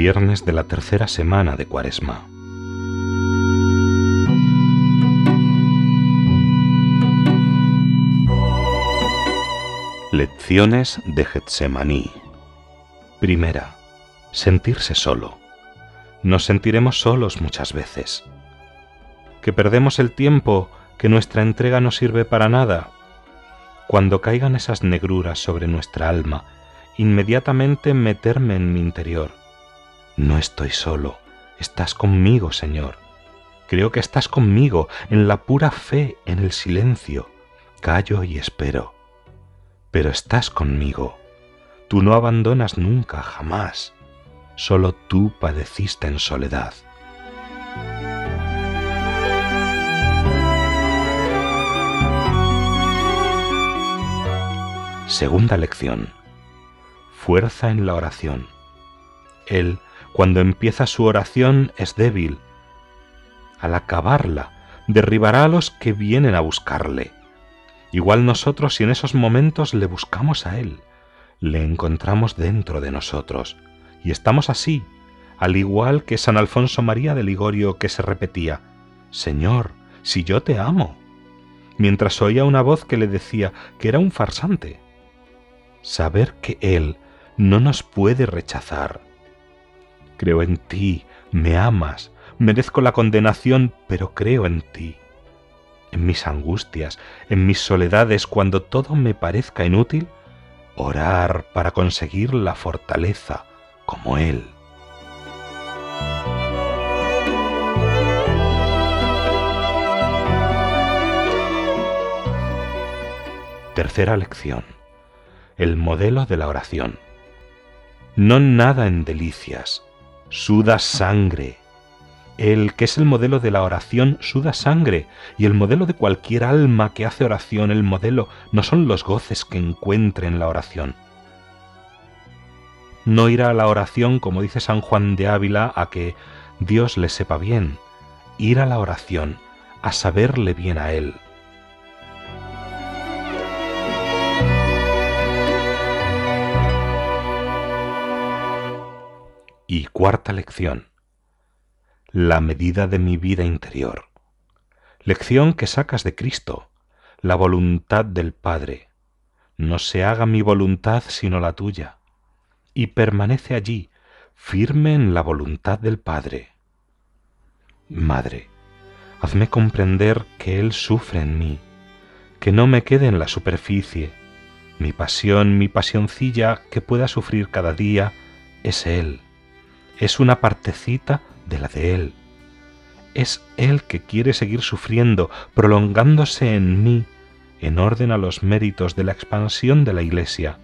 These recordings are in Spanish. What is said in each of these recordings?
Viernes de la tercera semana de Cuaresma. Lecciones de Getsemaní. Primera. Sentirse solo. Nos sentiremos solos muchas veces. Que perdemos el tiempo, que nuestra entrega no sirve para nada. Cuando caigan esas negruras sobre nuestra alma, inmediatamente meterme en mi interior no estoy solo, estás conmigo, Señor. Creo que estás conmigo en la pura fe, en el silencio. Callo y espero. Pero estás conmigo. Tú no abandonas nunca, jamás. Solo tú padeciste en soledad. Segunda lección. Fuerza en la oración. Él cuando empieza su oración es débil. Al acabarla, derribará a los que vienen a buscarle. Igual nosotros si en esos momentos le buscamos a Él, le encontramos dentro de nosotros. Y estamos así, al igual que San Alfonso María de Ligorio que se repetía, Señor, si yo te amo, mientras oía una voz que le decía que era un farsante. Saber que Él no nos puede rechazar, Creo en ti, me amas, merezco la condenación, pero creo en ti. En mis angustias, en mis soledades, cuando todo me parezca inútil, orar para conseguir la fortaleza como Él. Tercera lección. El modelo de la oración. No nada en delicias, suda sangre. El que es el modelo de la oración suda sangre, y el modelo de cualquier alma que hace oración, el modelo no son los goces que encuentre en la oración. No irá a la oración, como dice San Juan de Ávila, a que Dios le sepa bien, ir a la oración, a saberle bien a Él. Y cuarta lección. La medida de mi vida interior. Lección que sacas de Cristo, la voluntad del Padre. No se haga mi voluntad sino la tuya. Y permanece allí, firme en la voluntad del Padre. Madre, hazme comprender que Él sufre en mí, que no me quede en la superficie. Mi pasión, mi pasioncilla que pueda sufrir cada día, es Él es una partecita de la de Él. Es Él que quiere seguir sufriendo, prolongándose en mí, en orden a los méritos de la expansión de la Iglesia.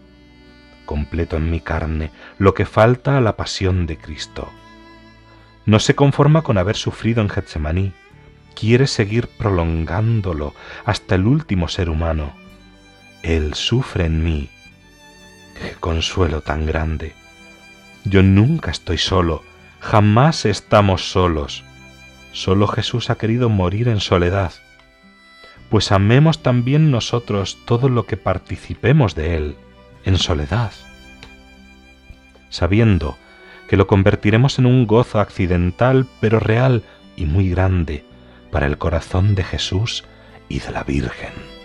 Completo en mi carne lo que falta a la pasión de Cristo. No se conforma con haber sufrido en Getsemaní, quiere seguir prolongándolo hasta el último ser humano. Él sufre en mí. ¡Qué consuelo tan grande! Yo nunca estoy solo, jamás estamos solos. Solo Jesús ha querido morir en soledad. Pues amemos también nosotros todo lo que participemos de Él, en soledad, sabiendo que lo convertiremos en un gozo accidental pero real y muy grande para el corazón de Jesús y de la Virgen.